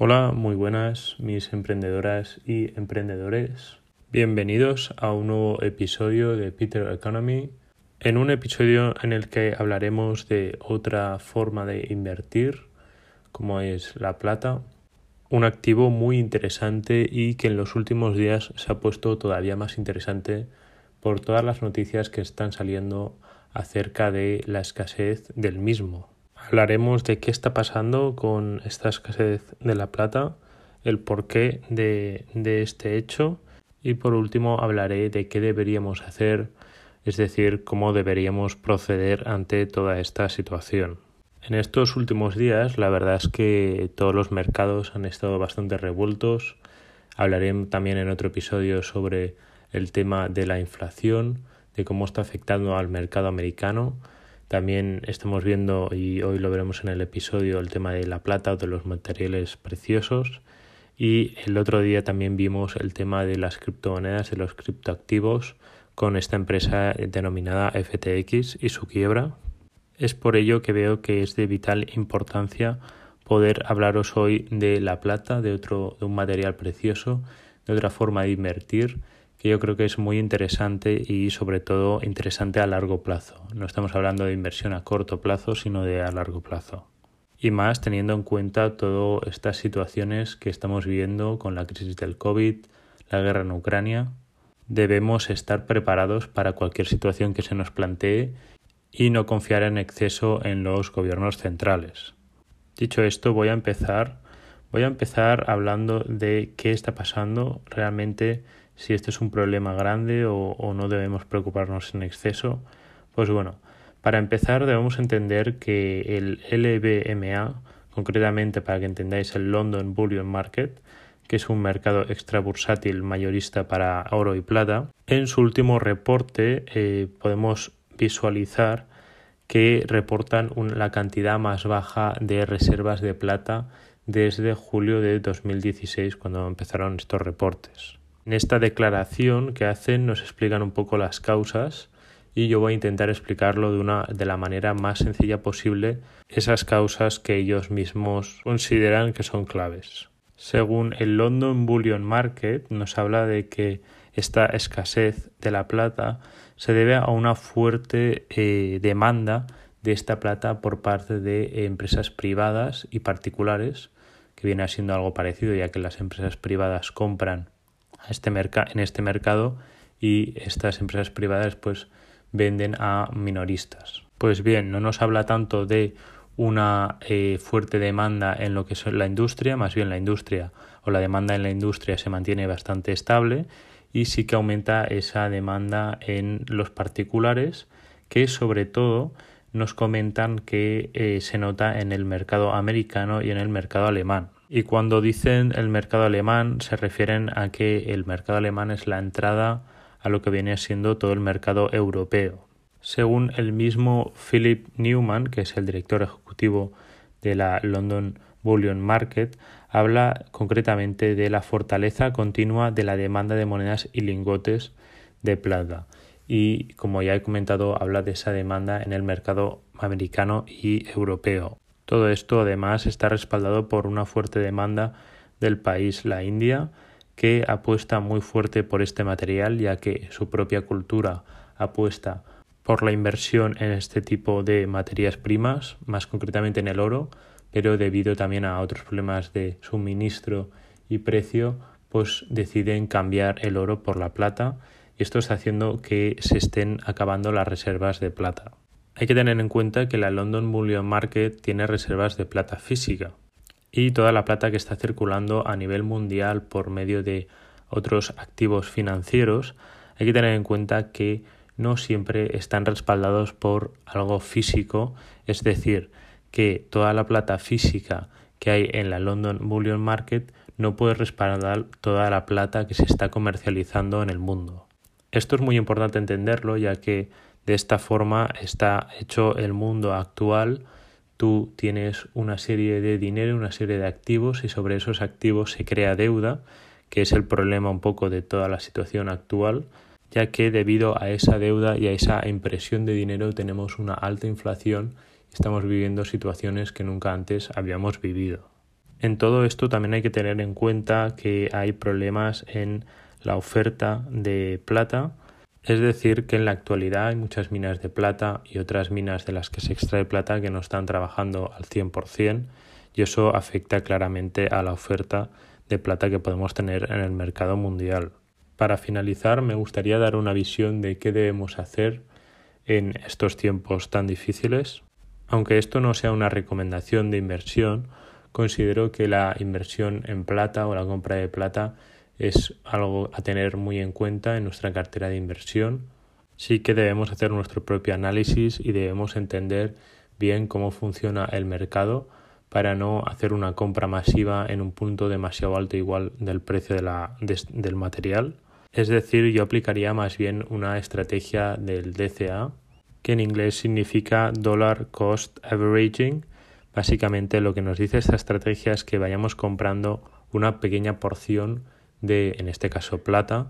Hola, muy buenas mis emprendedoras y emprendedores. Bienvenidos a un nuevo episodio de Peter Economy. En un episodio en el que hablaremos de otra forma de invertir, como es la plata, un activo muy interesante y que en los últimos días se ha puesto todavía más interesante por todas las noticias que están saliendo acerca de la escasez del mismo. Hablaremos de qué está pasando con esta escasez de la plata, el porqué de, de este hecho y por último hablaré de qué deberíamos hacer, es decir, cómo deberíamos proceder ante toda esta situación. En estos últimos días la verdad es que todos los mercados han estado bastante revueltos. Hablaré también en otro episodio sobre el tema de la inflación, de cómo está afectando al mercado americano. También estamos viendo, y hoy lo veremos en el episodio, el tema de la plata o de los materiales preciosos. Y el otro día también vimos el tema de las criptomonedas, de los criptoactivos, con esta empresa denominada FTX y su quiebra. Es por ello que veo que es de vital importancia poder hablaros hoy de la plata, de otro, de un material precioso, de otra forma de invertir que yo creo que es muy interesante y sobre todo interesante a largo plazo. No estamos hablando de inversión a corto plazo, sino de a largo plazo. Y más teniendo en cuenta todas estas situaciones que estamos viviendo con la crisis del COVID, la guerra en Ucrania, debemos estar preparados para cualquier situación que se nos plantee y no confiar en exceso en los gobiernos centrales. Dicho esto, voy a empezar voy a empezar hablando de qué está pasando realmente si este es un problema grande o, no debemos preocuparnos en exceso. Pues bueno, para empezar debemos entender que el LBMA, concretamente para que entendáis el London Bullion Market, que es un mercado extra bursátil mayorista para oro y plata, en su último reporte eh, podemos visualizar que reportan la cantidad más baja de reservas de plata desde julio de 2016 cuando empezaron estos reportes. En esta declaración que hacen nos explican un poco las causas y yo voy a intentar explicarlo de, una, de la manera más sencilla posible esas causas que ellos mismos consideran que son claves. Según el London Bullion Market nos habla de que esta escasez de la plata se debe a una fuerte eh, demanda de esta plata por parte de empresas privadas y particulares, que viene siendo algo parecido ya que las empresas privadas compran este en este mercado y estas empresas privadas pues venden a minoristas. Pues bien, no nos habla tanto de una eh, fuerte demanda en lo que es la industria, más bien la industria o la demanda en la industria se mantiene bastante estable y sí que aumenta esa demanda en los particulares que sobre todo nos comentan que eh, se nota en el mercado americano y en el mercado alemán. Y cuando dicen el mercado alemán se refieren a que el mercado alemán es la entrada a lo que viene siendo todo el mercado europeo. Según el mismo Philip Newman, que es el director ejecutivo de la London Bullion Market, habla concretamente de la fortaleza continua de la demanda de monedas y lingotes de plata. Y como ya he comentado, habla de esa demanda en el mercado americano y europeo. Todo esto además está respaldado por una fuerte demanda del país, la India, que apuesta muy fuerte por este material ya que su propia cultura apuesta por la inversión en este tipo de materias primas, más concretamente en el oro, pero debido también a otros problemas de suministro y precio, pues deciden cambiar el oro por la plata y esto está haciendo que se estén acabando las reservas de plata. Hay que tener en cuenta que la London Bullion Market tiene reservas de plata física y toda la plata que está circulando a nivel mundial por medio de otros activos financieros, hay que tener en cuenta que no siempre están respaldados por algo físico, es decir, que toda la plata física que hay en la London Bullion Market no puede respaldar toda la plata que se está comercializando en el mundo. Esto es muy importante entenderlo ya que de esta forma está hecho el mundo actual. Tú tienes una serie de dinero, una serie de activos y sobre esos activos se crea deuda, que es el problema un poco de toda la situación actual, ya que debido a esa deuda y a esa impresión de dinero tenemos una alta inflación y estamos viviendo situaciones que nunca antes habíamos vivido. En todo esto también hay que tener en cuenta que hay problemas en la oferta de plata, es decir, que en la actualidad hay muchas minas de plata y otras minas de las que se extrae plata que no están trabajando al 100% y eso afecta claramente a la oferta de plata que podemos tener en el mercado mundial. Para finalizar, me gustaría dar una visión de qué debemos hacer en estos tiempos tan difíciles. Aunque esto no sea una recomendación de inversión, considero que la inversión en plata o la compra de plata es algo a tener muy en cuenta en nuestra cartera de inversión. Sí que debemos hacer nuestro propio análisis y debemos entender bien cómo funciona el mercado para no hacer una compra masiva en un punto demasiado alto igual del precio de la, del material. Es decir, yo aplicaría más bien una estrategia del DCA, que en inglés significa Dollar Cost Averaging. Básicamente lo que nos dice esta estrategia es que vayamos comprando una pequeña porción de, en este caso, plata,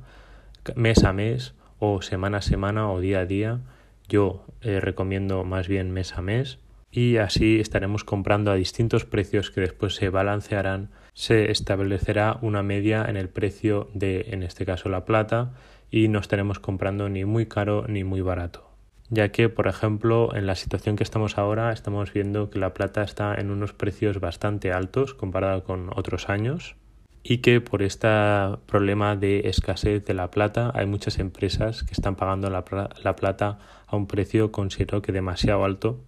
mes a mes o semana a semana o día a día. Yo eh, recomiendo más bien mes a mes y así estaremos comprando a distintos precios que después se balancearán. Se establecerá una media en el precio de, en este caso, la plata y no estaremos comprando ni muy caro ni muy barato ya que, por ejemplo, en la situación que estamos ahora, estamos viendo que la plata está en unos precios bastante altos comparado con otros años y que por este problema de escasez de la plata hay muchas empresas que están pagando la, plata a un precio considero que demasiado alto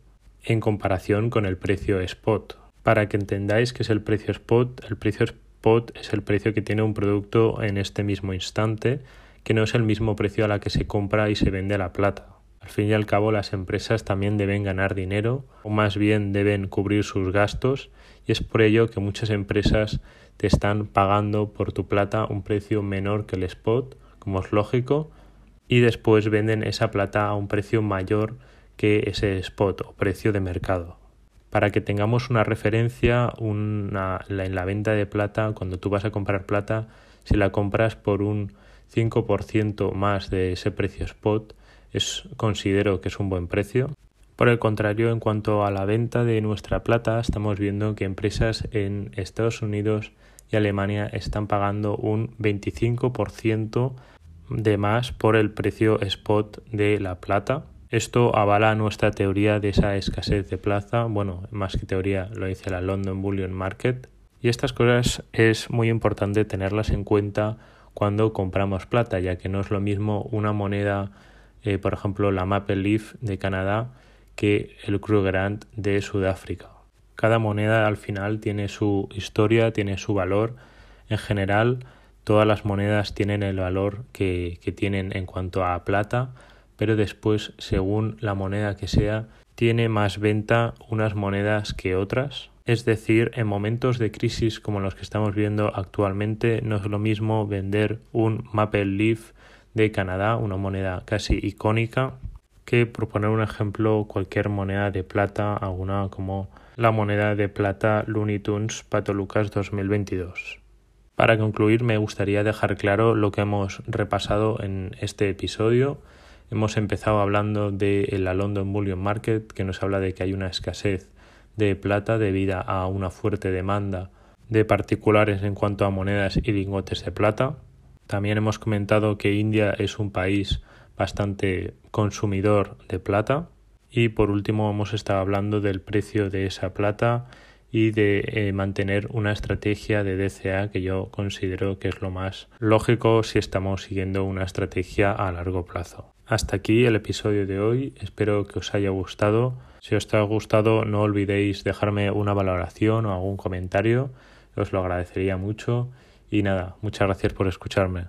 en comparación con el precio spot. Para que entendáis qué es el precio spot, el precio spot es el precio que tiene un producto en este mismo instante, que no es el mismo precio a la que se compra y se vende la plata. Al fin y al cabo las empresas también deben ganar dinero o más bien deben cubrir sus gastos y es por ello que muchas empresas te están pagando por tu plata un precio menor que el spot, como es lógico, y después venden esa plata a un precio mayor que ese spot o precio de mercado. Para que tengamos una referencia en la venta de plata, cuando tú vas a comprar plata, si la compras por un 5% más de ese precio spot, considero que es un buen precio. Por el contrario, en cuanto a la venta de nuestra plata, estamos viendo que empresas en Estados Unidos y Alemania están pagando un 25% de más por el precio spot de la plata. Esto avala nuestra teoría de esa escasez de plaza, bueno, más que teoría lo dice la London Bullion Market. Y estas cosas es muy importante tenerlas en cuenta cuando compramos plata, ya que no es lo mismo una moneda, eh, por ejemplo la Maple Leaf de Canadá, que el Krugerrand de Sudáfrica. Cada moneda al final tiene su historia, tiene su valor. En general, todas las monedas tienen el valor que, que tienen en cuanto a plata, pero después, según la moneda que sea, tiene más venta unas monedas que otras. Es decir, en momentos de crisis como los que estamos viendo actualmente, no es lo mismo vender un Maple Leaf de Canadá, una moneda casi icónica, que por poner un ejemplo cualquier moneda de plata, alguna como la moneda de plata Looney Tunes Pato Lucas 2022. Para concluir me gustaría dejar claro lo que hemos repasado en este episodio. Hemos empezado hablando de la London Bullion Market que nos habla de que hay una escasez de plata debido a una fuerte demanda de particulares en cuanto a monedas y lingotes de plata. También hemos comentado que India es un país bastante consumidor de plata. Y por último hemos estado hablando del precio de esa plata y de eh, mantener una estrategia de DCA que yo considero que es lo más lógico si estamos siguiendo una estrategia a largo plazo. Hasta aquí el episodio de hoy, espero que os haya gustado. Si os ha gustado no olvidéis dejarme una valoración o algún comentario, os lo agradecería mucho y nada, muchas gracias por escucharme.